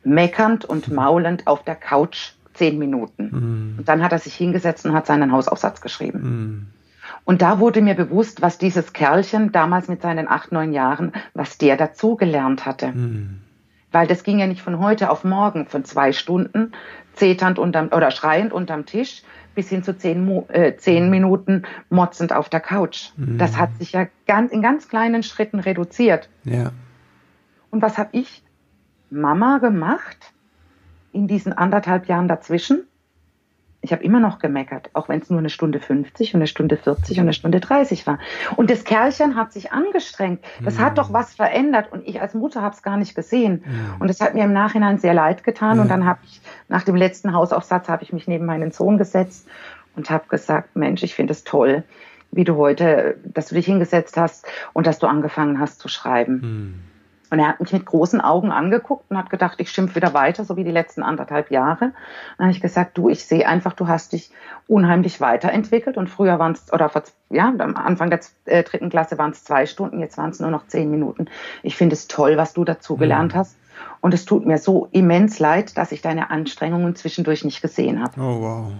meckernd und maulend auf der Couch zehn Minuten. Mm. Und dann hat er sich hingesetzt und hat seinen Hausaufsatz geschrieben. Mm. Und da wurde mir bewusst, was dieses Kerlchen damals mit seinen acht, neun Jahren, was der dazugelernt hatte. Mm. Weil das ging ja nicht von heute auf morgen, von zwei Stunden zeternd unterm, oder schreiend unterm Tisch bis hin zu zehn, äh, zehn Minuten motzend auf der Couch. Das hat sich ja ganz, in ganz kleinen Schritten reduziert. Ja. Und was habe ich Mama gemacht in diesen anderthalb Jahren dazwischen? Ich habe immer noch gemeckert, auch wenn es nur eine Stunde 50 und eine Stunde 40 und eine Stunde 30 war. Und das Kerlchen hat sich angestrengt. Das mhm. hat doch was verändert und ich als Mutter habe es gar nicht gesehen. Mhm. Und es hat mir im Nachhinein sehr leid getan. Ja. Und dann habe ich nach dem letzten Hausaufsatz habe ich mich neben meinen Sohn gesetzt und habe gesagt, Mensch, ich finde es toll, wie du heute, dass du dich hingesetzt hast und dass du angefangen hast zu schreiben. Und er hat mich mit großen Augen angeguckt und hat gedacht, ich schimpf wieder weiter, so wie die letzten anderthalb Jahre. Dann habe ich gesagt, du, ich sehe einfach, du hast dich unheimlich weiterentwickelt und früher waren es, oder vor, ja, am Anfang der äh, dritten Klasse waren es zwei Stunden, jetzt waren es nur noch zehn Minuten. Ich finde es toll, was du dazu gelernt mhm. hast. Und es tut mir so immens leid, dass ich deine Anstrengungen zwischendurch nicht gesehen habe.
Oh, wow.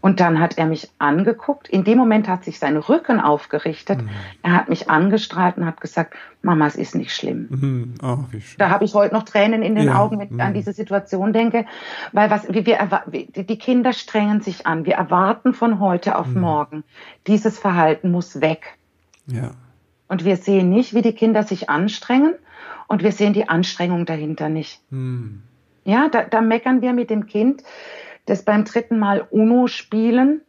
Und dann hat er mich angeguckt. In dem Moment hat sich sein Rücken aufgerichtet. Mhm. Er hat mich angestrahlt und hat gesagt, Mama, es ist nicht schlimm. Mhm. Oh, da habe ich heute noch Tränen in den ja. Augen, wenn ich mhm. an diese Situation denke. Weil was, wir, wir, die Kinder strengen sich an. Wir erwarten von heute auf mhm. morgen. Dieses Verhalten muss weg.
Ja.
Und wir sehen nicht, wie die Kinder sich anstrengen. Und wir sehen die Anstrengung dahinter nicht. Mhm. Ja, da, da meckern wir mit dem Kind das beim dritten Mal UNO spielen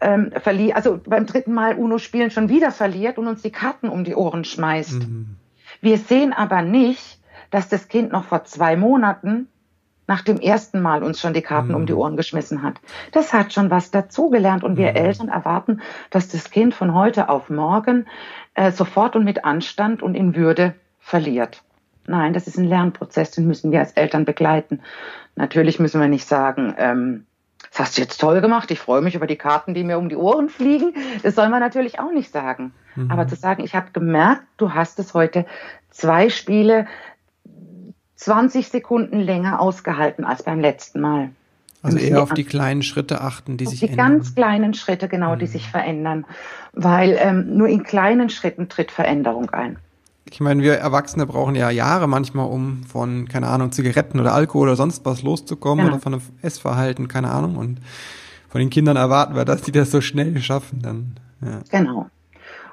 ähm, verliert, also beim dritten Mal UNO spielen schon wieder verliert und uns die Karten um die Ohren schmeißt. Mhm. Wir sehen aber nicht, dass das Kind noch vor zwei Monaten nach dem ersten Mal uns schon die Karten mhm. um die mhm. Ohren geschmissen hat. Das hat schon was dazugelernt und wir mhm. Eltern erwarten, dass das Kind von heute auf morgen äh, sofort und mit Anstand und in Würde verliert. Nein, das ist ein Lernprozess, den müssen wir als Eltern begleiten. Natürlich müssen wir nicht sagen, ähm, das hast du jetzt toll gemacht, ich freue mich über die Karten, die mir um die Ohren fliegen. Das soll man natürlich auch nicht sagen. Mhm. Aber zu sagen, ich habe gemerkt, du hast es heute zwei Spiele 20 Sekunden länger ausgehalten als beim letzten Mal.
Also eher auf die kleinen Schritte achten, die sich
die
ändern.
Die ganz kleinen Schritte, genau, mhm. die sich verändern. Weil ähm, nur in kleinen Schritten tritt Veränderung ein
ich meine, wir Erwachsene brauchen ja Jahre manchmal, um von, keine Ahnung, Zigaretten oder Alkohol oder sonst was loszukommen ja. oder von einem Essverhalten, keine Ahnung. Und von den Kindern erwarten wir, dass die das so schnell schaffen dann. Ja.
Genau.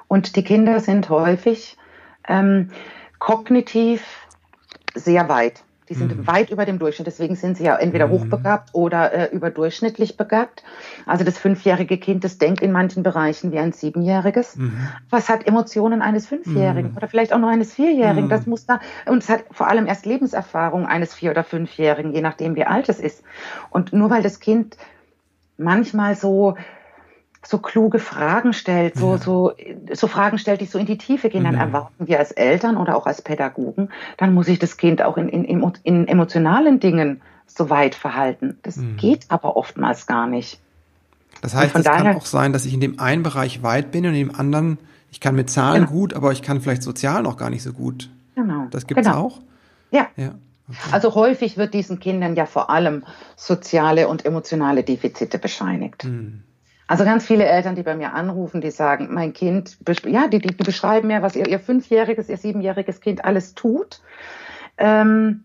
Und die Kinder sind häufig ähm, kognitiv sehr weit. Die sind mhm. weit über dem Durchschnitt, deswegen sind sie ja entweder mhm. hochbegabt oder äh, überdurchschnittlich begabt. Also das fünfjährige Kind, das denkt in manchen Bereichen wie ein siebenjähriges. Mhm. Was hat Emotionen eines Fünfjährigen mhm. oder vielleicht auch noch eines Vierjährigen? Das mhm. muss da, und es hat vor allem erst Lebenserfahrung eines Vier- oder Fünfjährigen, je nachdem wie alt es ist. Und nur weil das Kind manchmal so so kluge Fragen stellt, so, ja. so, so Fragen stellt, die so in die Tiefe gehen, dann mhm. erwarten wir als Eltern oder auch als Pädagogen, dann muss sich das Kind auch in, in, in emotionalen Dingen so weit verhalten. Das mhm. geht aber oftmals gar nicht.
Das heißt, es kann auch sein, dass ich in dem einen Bereich weit bin und in dem anderen, ich kann mit Zahlen genau. gut, aber ich kann vielleicht sozial noch gar nicht so gut. Genau. Das gibt's genau. auch?
Ja. ja. Okay. Also häufig wird diesen Kindern ja vor allem soziale und emotionale Defizite bescheinigt. Mhm. Also ganz viele Eltern, die bei mir anrufen, die sagen, mein Kind, ja, die, die beschreiben mir, was ihr, ihr fünfjähriges, ihr siebenjähriges Kind alles tut. Ähm,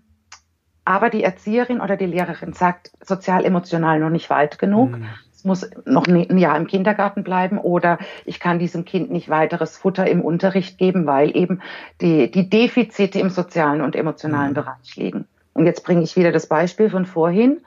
aber die Erzieherin oder die Lehrerin sagt, sozial-emotional noch nicht weit genug. Mhm. Es muss noch ein Jahr im Kindergarten bleiben oder ich kann diesem Kind nicht weiteres Futter im Unterricht geben, weil eben die, die Defizite im sozialen und emotionalen mhm. Bereich liegen. Und jetzt bringe ich wieder das Beispiel von vorhin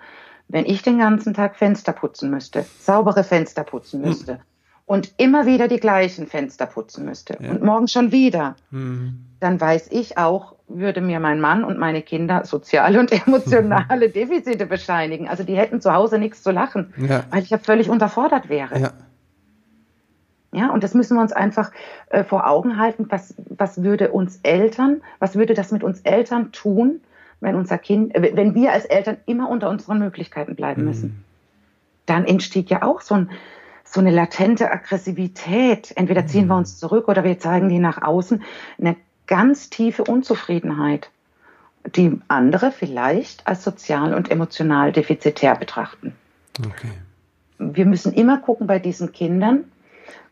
wenn ich den ganzen Tag Fenster putzen müsste, saubere Fenster putzen hm. müsste hm. und immer wieder die gleichen Fenster putzen müsste ja. und morgen schon wieder, hm. dann weiß ich auch, würde mir mein Mann und meine Kinder soziale und *laughs* emotionale *laughs* Defizite bescheinigen. Also die hätten zu Hause nichts zu lachen, ja. weil ich ja völlig unterfordert wäre. Ja. Ja, und das müssen wir uns einfach äh, vor Augen halten. Was, was würde uns Eltern, was würde das mit uns Eltern tun, wenn unser Kind, äh, wenn wir als Eltern immer unter unseren Möglichkeiten bleiben müssen, mhm. dann entsteht ja auch so, ein, so eine latente Aggressivität. Entweder ziehen mhm. wir uns zurück oder wir zeigen die nach außen. Eine ganz tiefe Unzufriedenheit, die andere vielleicht als sozial und emotional defizitär betrachten. Okay. Wir müssen immer gucken bei diesen Kindern,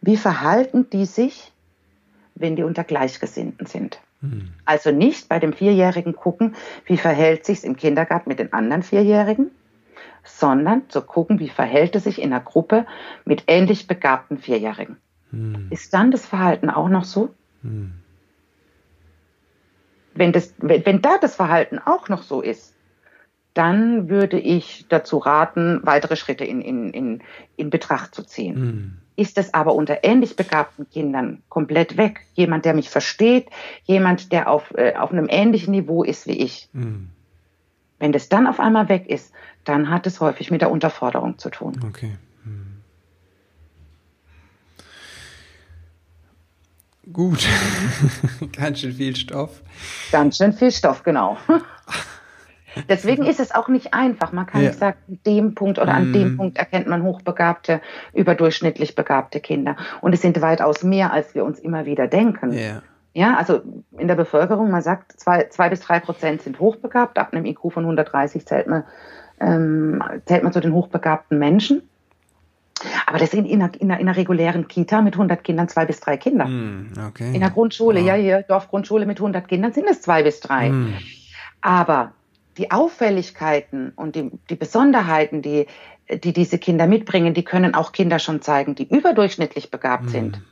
wie verhalten die sich, wenn die unter Gleichgesinnten sind. Also nicht bei dem Vierjährigen gucken, wie verhält sich im Kindergarten mit den anderen Vierjährigen, sondern zu gucken, wie verhält es sich in einer Gruppe mit ähnlich begabten Vierjährigen. Hm. Ist dann das Verhalten auch noch so? Hm. Wenn, das, wenn, wenn da das Verhalten auch noch so ist, dann würde ich dazu raten, weitere Schritte in, in, in, in Betracht zu ziehen.
Mhm.
Ist es aber unter ähnlich begabten Kindern komplett weg? Jemand, der mich versteht, jemand, der auf, äh, auf einem ähnlichen Niveau ist wie ich.
Mhm.
Wenn das dann auf einmal weg ist, dann hat es häufig mit der Unterforderung zu tun.
Okay. Hm. Gut. *laughs* Ganz schön viel Stoff.
Ganz schön viel Stoff, genau. Deswegen ist es auch nicht einfach. Man kann
Ja.
nicht sagen, an dem Punkt oder an
Mm.
dem Punkt erkennt man hochbegabte, überdurchschnittlich begabte Kinder. Und es sind weitaus mehr, als wir uns immer wieder denken.
Ja.
Ja, also in der Bevölkerung, man sagt, zwei, zwei bis drei Prozent sind hochbegabt. Ab einem IQ von 130 zählt man, ähm, zählt man zu den hochbegabten Menschen. Aber das sind in einer, in, einer, in einer regulären Kita mit 100 Kindern zwei bis drei Kinder.
Hm, okay.
In der Grundschule,
Wow.
ja, hier, Dorfgrundschule mit 100 Kindern sind es zwei bis drei.
Hm.
Aber die Auffälligkeiten und die, die Besonderheiten, die, die diese Kinder mitbringen, die können auch Kinder schon zeigen, die überdurchschnittlich begabt
Hm.
sind,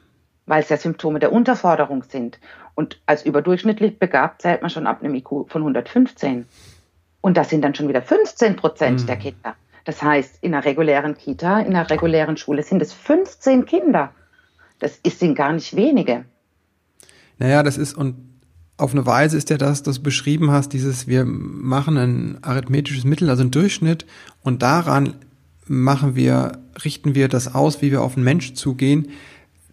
weil es ja Symptome der Unterforderung sind. Und als überdurchschnittlich begabt zählt man schon ab einem IQ von 115. Und das sind dann schon wieder 15 Prozent
Hm.
der Kinder. Das heißt, in einer regulären Kita, in einer regulären Schule sind es 15 Kinder. Das ist, sind gar nicht wenige.
Naja, das ist, und auf eine Weise ist ja das, das du beschrieben hast, dieses, wir machen ein arithmetisches Mittel, also einen Durchschnitt, und daran machen wir, richten wir das aus, wie wir auf einen Mensch zugehen,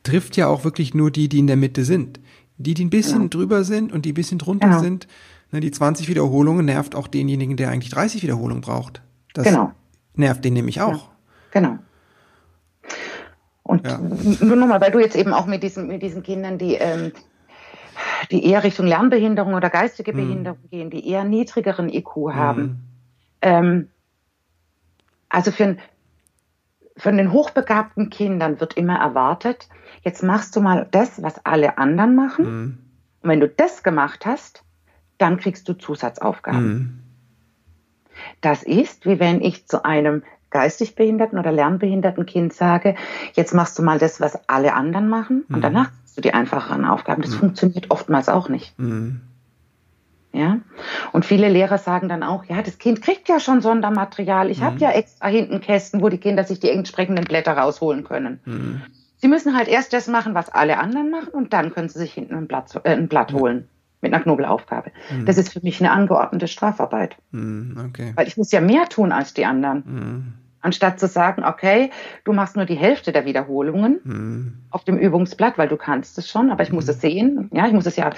trifft ja auch wirklich nur die, die in der Mitte sind. Die, die ein bisschen
Genau.
drüber sind und die ein bisschen drunter
Genau.
sind, ne, die 20 Wiederholungen nervt auch denjenigen, der eigentlich 30 Wiederholungen braucht. Das
Genau.
nervt den nämlich auch.
Genau. Und
Ja.
nur nochmal, weil du jetzt eben auch mit diesen, mit diesen Kindern, die, ähm, die eher Richtung Lernbehinderung oder geistige
Hm.
Behinderung gehen, die eher niedrigeren IQ haben.
Mhm.
Ähm, also für, von den hochbegabten Kindern wird immer erwartet, jetzt machst du mal das, was alle anderen machen.
Mhm.
Und wenn du das gemacht hast, dann kriegst du Zusatzaufgaben.
Mhm.
Das ist, wie wenn ich zu einem geistig behinderten oder lernbehinderten Kind sage, jetzt machst du mal das, was alle anderen machen
Mhm.
und danach du die einfacheren Aufgaben. Das funktioniert oftmals auch nicht.
Mhm.
Ja? Und viele Lehrer sagen dann auch, ja, das Kind kriegt ja schon Sondermaterial. Ich habe ja extra hinten Kästen, wo die Kinder sich die entsprechenden Blätter rausholen können.
Mhm.
Sie müssen halt erst das machen, was alle anderen machen und dann können sie sich hinten ein Blatt, äh, ein Blatt holen mit einer Knobelaufgabe. Das ist für mich eine angeordnete Strafarbeit,
Mhm. Okay.
weil ich muss ja mehr tun als die anderen.
Mhm.
Anstatt zu sagen, okay, du machst nur die Hälfte der Wiederholungen
Mhm.
auf dem Übungsblatt, weil du kannst es schon, aber ich muss es sehen. Ja, ich muss es ja,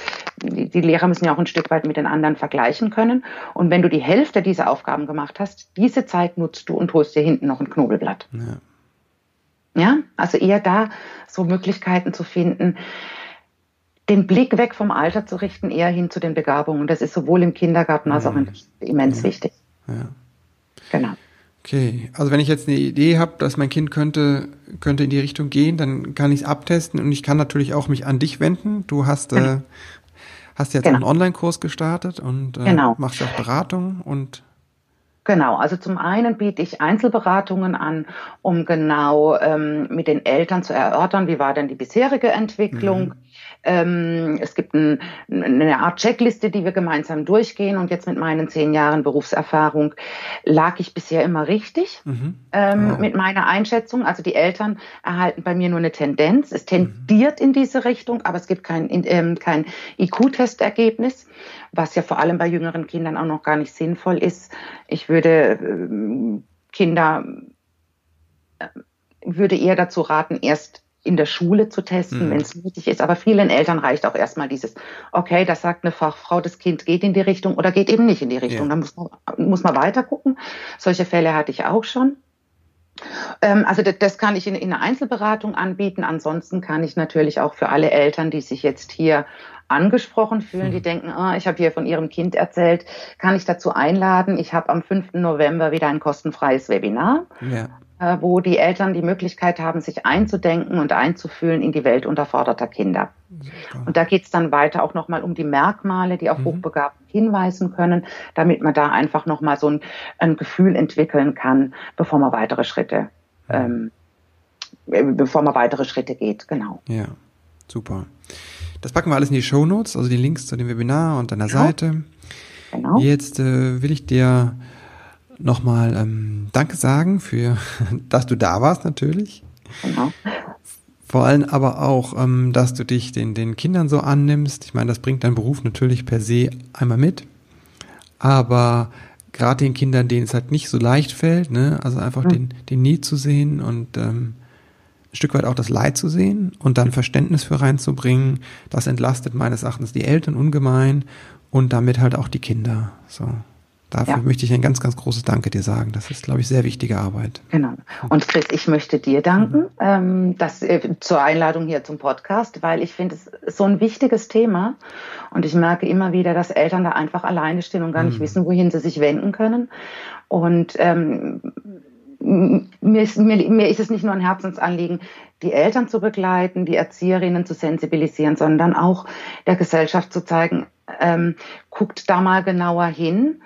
die, die Lehrer müssen ja auch ein Stück weit mit den anderen vergleichen können. Und wenn du die Hälfte dieser Aufgaben gemacht hast, diese Zeit nutzt du und holst dir hinten noch ein Knobelblatt.
Ja.
Ja, also eher da so Möglichkeiten zu finden, den Blick weg vom Alter zu richten, eher hin zu den Begabungen. Das ist sowohl im Kindergarten als auch Schule immens wichtig.
ja.
Genau.
Okay, also wenn ich jetzt eine Idee habe, dass mein Kind könnte, könnte in die Richtung gehen, dann kann ich es abtesten und ich kann natürlich auch mich an dich wenden. Du hast, äh, hast jetzt
Genau.
einen Online-Kurs gestartet und äh,
Genau.
machst auch Beratung und
Genau, also zum einen biete ich Einzelberatungen an, um genau ähm, mit den Eltern zu erörtern, wie war denn die bisherige Entwicklung. Ähm, es gibt ein, eine Art Checkliste, die wir gemeinsam durchgehen. Und jetzt mit meinen zehn Jahren Berufserfahrung lag ich bisher immer richtig
mhm.
ähm,
Wow.
mit meiner Einschätzung. Also die Eltern erhalten bei mir nur eine Tendenz. Es tendiert in diese Richtung, aber es gibt kein, in- ähm, kein IQ-Testergebnis, was ja vor allem bei jüngeren Kindern auch noch gar nicht sinnvoll ist. Ich würde ähm, Kinder äh, würde eher dazu raten, erst in der Schule zu testen,
Mhm.
wenn es nötig ist. Aber vielen Eltern reicht auch erstmal dieses, okay, das sagt eine Fachfrau, das Kind geht in die Richtung oder geht eben nicht in die Richtung.
Ja.
Da muss man, muss man weiter gucken. Solche Fälle hatte ich auch schon. Ähm, also das, das kann ich in, in einer Einzelberatung anbieten. Ansonsten kann ich natürlich auch für alle Eltern, die sich jetzt hier angesprochen fühlen, die denken, ah, ich habe hier von ihrem Kind erzählt, kann ich dazu einladen. Ich habe am 5. November wieder ein kostenfreies Webinar
ja.
äh, wo die Eltern die Möglichkeit haben, sich einzudenken und einzufühlen in die Welt unterforderter Kinder.
Super.
Und da geht's dann weiter auch nochmal um die Merkmale, die auf Hochbegabten hinweisen können, damit man da einfach nochmal so ein, ein Gefühl entwickeln kann, bevor man weitere Schritte, ähm, äh, bevor man weitere Schritte geht. Genau.
Ja, super. Das packen wir alles in die Show Notes, also die Links zu dem Webinar und deiner Seite.
Genau.
Jetzt äh, will ich dir nochmal ähm, Danke sagen für, *laughs* dass du da warst natürlich. Genau. Vor allem aber auch, ähm, dass du dich den, den Kindern so annimmst. Ich meine, das bringt dein Beruf natürlich per se einmal mit. Aber gerade den Kindern, denen es halt nicht so leicht fällt, ne, also einfach mhm. den, den Nie zu sehen und ähm, Stück weit auch das Leid zu sehen und dann Verständnis für reinzubringen, das entlastet meines Erachtens die Eltern ungemein und damit halt auch die Kinder. So. Dafür ja. möchte ich ein ganz, ganz großes Danke dir sagen. Das ist, glaube ich, sehr wichtige Arbeit.
Genau. Und Chris, ich möchte dir danken mhm. ähm, das, äh, zur Einladung hier zum Podcast, weil ich finde, es ist so ein wichtiges Thema. Und ich merke immer wieder, dass Eltern da einfach alleine stehen und gar nicht mhm. wissen, wohin sie sich wenden können. Und ähm, mir ist, mir, mir ist es nicht nur ein Herzensanliegen, die Eltern zu begleiten, die Erzieherinnen zu sensibilisieren, sondern auch der Gesellschaft zu zeigen, ähm, guckt da mal genauer hin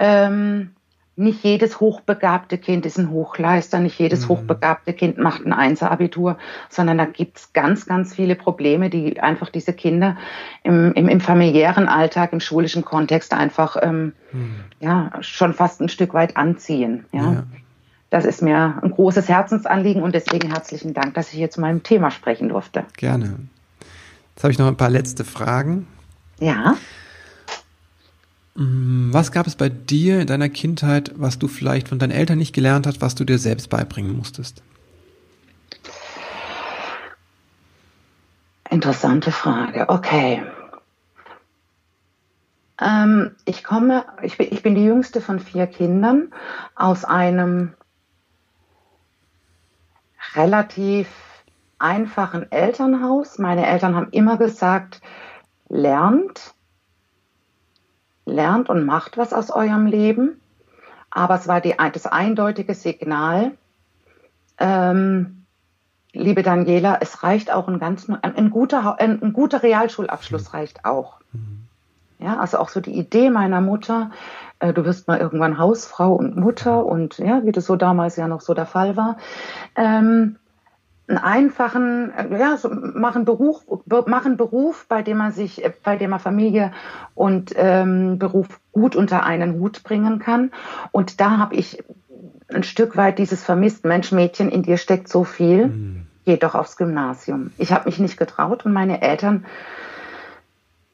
ähm, nicht jedes hochbegabte Kind ist ein Hochleister, nicht jedes mhm. hochbegabte Kind macht ein Einzelabitur, sondern da gibt's ganz, ganz viele Probleme, die einfach diese Kinder im, im, im familiären Alltag, im schulischen Kontext einfach ähm, mhm. ja, schon fast ein Stück weit anziehen. Ja. ja. Das ist mir ein großes Herzensanliegen und deswegen herzlichen Dank, dass ich hier zu meinem Thema sprechen durfte.
Gerne. Jetzt habe ich noch ein paar letzte Fragen.
Ja.
Mm, was gab es bei dir in deiner Kindheit, was du vielleicht von deinen Eltern nicht gelernt hast, was du dir selbst beibringen musstest?
Interessante Frage. Okay. Ähm, ich komme, ich bin, ich bin die jüngste von vier Kindern aus einem relativ einfachen Elternhaus. Meine Eltern haben immer gesagt, lernt, lernt und macht was aus eurem Leben. Aber es war die, das eindeutige Signal, ähm, liebe Daniela, es reicht auch ein ganz, ein, ein guter, ein, ein, guter Realschulabschluss reicht auch. Mhm. Ja, also auch so die Idee meiner Mutter, äh, du wirst mal irgendwann Hausfrau und Mutter und ja, wie das so damals ja noch so der Fall war. Ähm, einen einfachen, äh, ja, so machen Beruf, machen Beruf, bei dem man sich, äh, bei dem man Familie und ähm, Beruf gut unter einen Hut bringen kann. Und da habe ich ein Stück weit dieses vermisst, Mensch, Mädchen, in dir steckt so viel, mhm. geh doch aufs Gymnasium. Ich habe mich nicht getraut und meine Eltern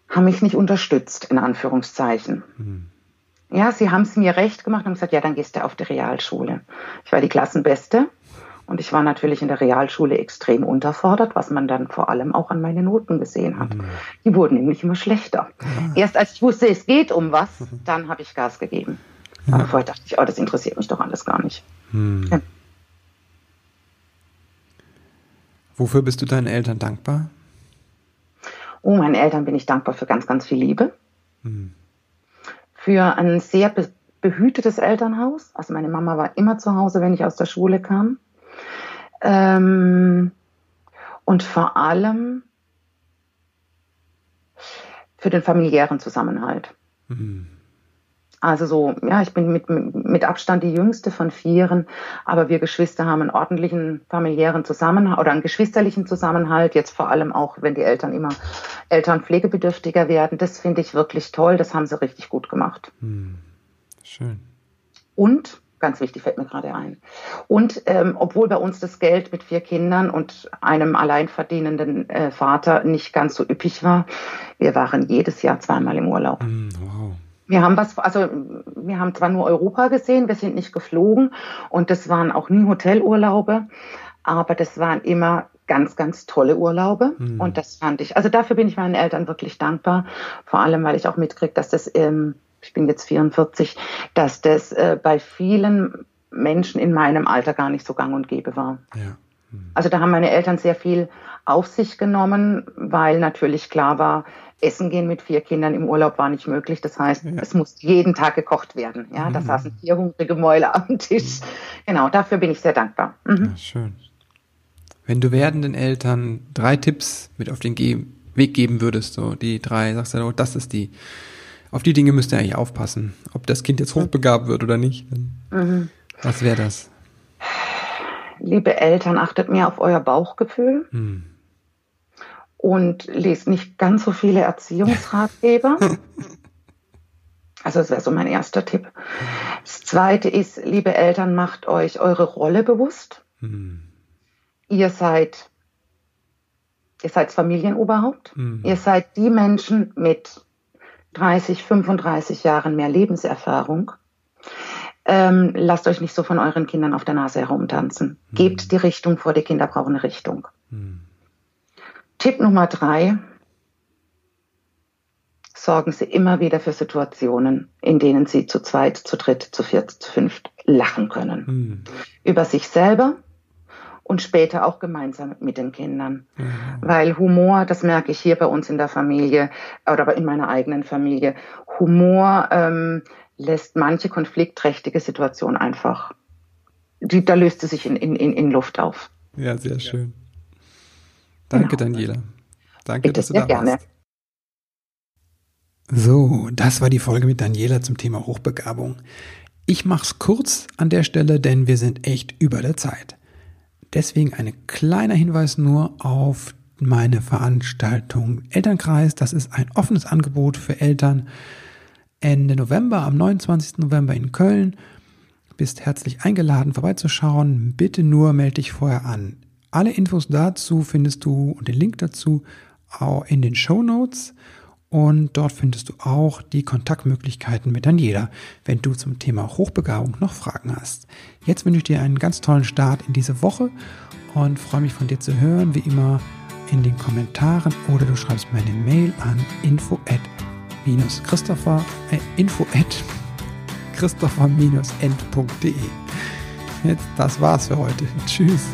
haben mich nicht unterstützt, in Anführungszeichen. Mhm. Ja, sie haben es mir recht gemacht und gesagt, ja, dann gehst du auf die Realschule. Ich war die Klassenbeste und ich war natürlich in der Realschule extrem unterfordert, was man dann vor allem auch an meinen Noten gesehen hat. Mhm. Die wurden nämlich immer schlechter. Ja. Erst als ich wusste, es geht um was, mhm. dann habe ich Gas gegeben. Ja. Aber vorher dachte ich, oh, das interessiert mich doch alles gar nicht. Mhm. Ja.
Wofür bist du deinen Eltern dankbar?
Oh, meinen Eltern bin ich dankbar für ganz, ganz viel Liebe. Mhm. Für ein sehr behütetes Elternhaus. Also meine Mama war immer zu Hause, wenn ich aus der Schule kam. Ähm, und vor allem für den familiären Zusammenhalt. Mhm. Also so, ja, ich bin mit, mit Abstand die jüngste von vieren, aber wir Geschwister haben einen ordentlichen familiären Zusammenhalt oder einen geschwisterlichen Zusammenhalt, jetzt vor allem auch, wenn die Eltern immer Eltern pflegebedürftiger werden. Das finde ich wirklich toll, das haben sie richtig gut gemacht.
Mhm. Schön.
Und Ganz wichtig fällt mir gerade ein. Und ähm, obwohl bei uns das Geld mit vier Kindern und einem alleinverdienenden äh, Vater nicht ganz so üppig war, wir waren jedes Jahr zweimal im Urlaub. Mm, wow. Wir haben was, also wir haben zwar nur Europa gesehen, wir sind nicht geflogen und das waren auch nie Hotelurlaube, aber das waren immer ganz, ganz tolle Urlaube. Mhm. Und das fand ich, also dafür bin ich meinen Eltern wirklich dankbar. Vor allem, weil ich auch mitkriege, dass das ähm, ich bin jetzt 44, dass das äh, bei vielen Menschen in meinem Alter gar nicht so gang und gäbe war. Ja. Also da haben meine Eltern sehr viel auf sich genommen, weil natürlich klar war, Essen gehen mit vier Kindern im Urlaub war nicht möglich. Das heißt, ja. es muss jeden Tag gekocht werden. Ja, mhm. da saßen vier hungrige Mäuler am Tisch. Mhm. Genau, dafür bin ich sehr dankbar.
Mhm. Ja, schön. Wenn du werdenden Eltern drei Tipps mit auf den Ge Weg geben würdest, so die drei, sagst du, oh, das ist die auf die Dinge müsst ihr eigentlich aufpassen. Ob das Kind jetzt hochbegabt wird oder nicht. Mhm. Was wäre das?
Liebe Eltern, achtet mehr auf euer Bauchgefühl. Mhm. Und lest nicht ganz so viele Erziehungsratgeber. *laughs* Also das wäre so mein erster Tipp. Das zweite ist, liebe Eltern, macht euch eure Rolle bewusst. Mhm. Ihr seid, ihr seid Familienoberhaupt. Mhm. Ihr seid die Menschen mit 30, 35 Jahren mehr Lebenserfahrung. Ähm, lasst euch nicht so von euren Kindern auf der Nase herumtanzen. Mhm. Gebt die Richtung vor, die Kinder brauchen eine Richtung. Mhm. Tipp Nummer drei. Sorgen Sie immer wieder für Situationen, in denen Sie zu zweit, zu dritt, zu viert, zu fünft lachen können. Mhm. Über sich selber und später auch gemeinsam mit den Kindern. Mhm. Weil Humor, das merke ich hier bei uns in der Familie oder in meiner eigenen Familie, Humor ähm, lässt manche konfliktträchtige Situationen einfach, die, da löst sie sich in, in, in Luft auf.
Ja, sehr schön. Danke, genau. Daniela. Danke,
Bitte dass du da gerne. warst.
So, das war die Folge mit Daniela zum Thema Hochbegabung. Ich mach's kurz an der Stelle, denn wir sind echt über der Zeit. Deswegen ein kleiner Hinweis nur auf meine Veranstaltung Elternkreis. Das ist ein offenes Angebot für Eltern. Ende November, am 29. November in Köln. Bist herzlich eingeladen, vorbeizuschauen. Bitte nur melde dich vorher an. Alle Infos dazu findest du und den Link dazu auch in den Show Notes. Und dort findest du auch die Kontaktmöglichkeiten mit Daniela, wenn du zum Thema Hochbegabung noch Fragen hast. Jetzt wünsche ich dir einen ganz tollen Start in diese Woche und freue mich von dir zu hören, wie immer in den Kommentaren oder du schreibst mir eine Mail an info at christopher äh, info at christopher-end.de. Jetzt, das war's für heute. Tschüss.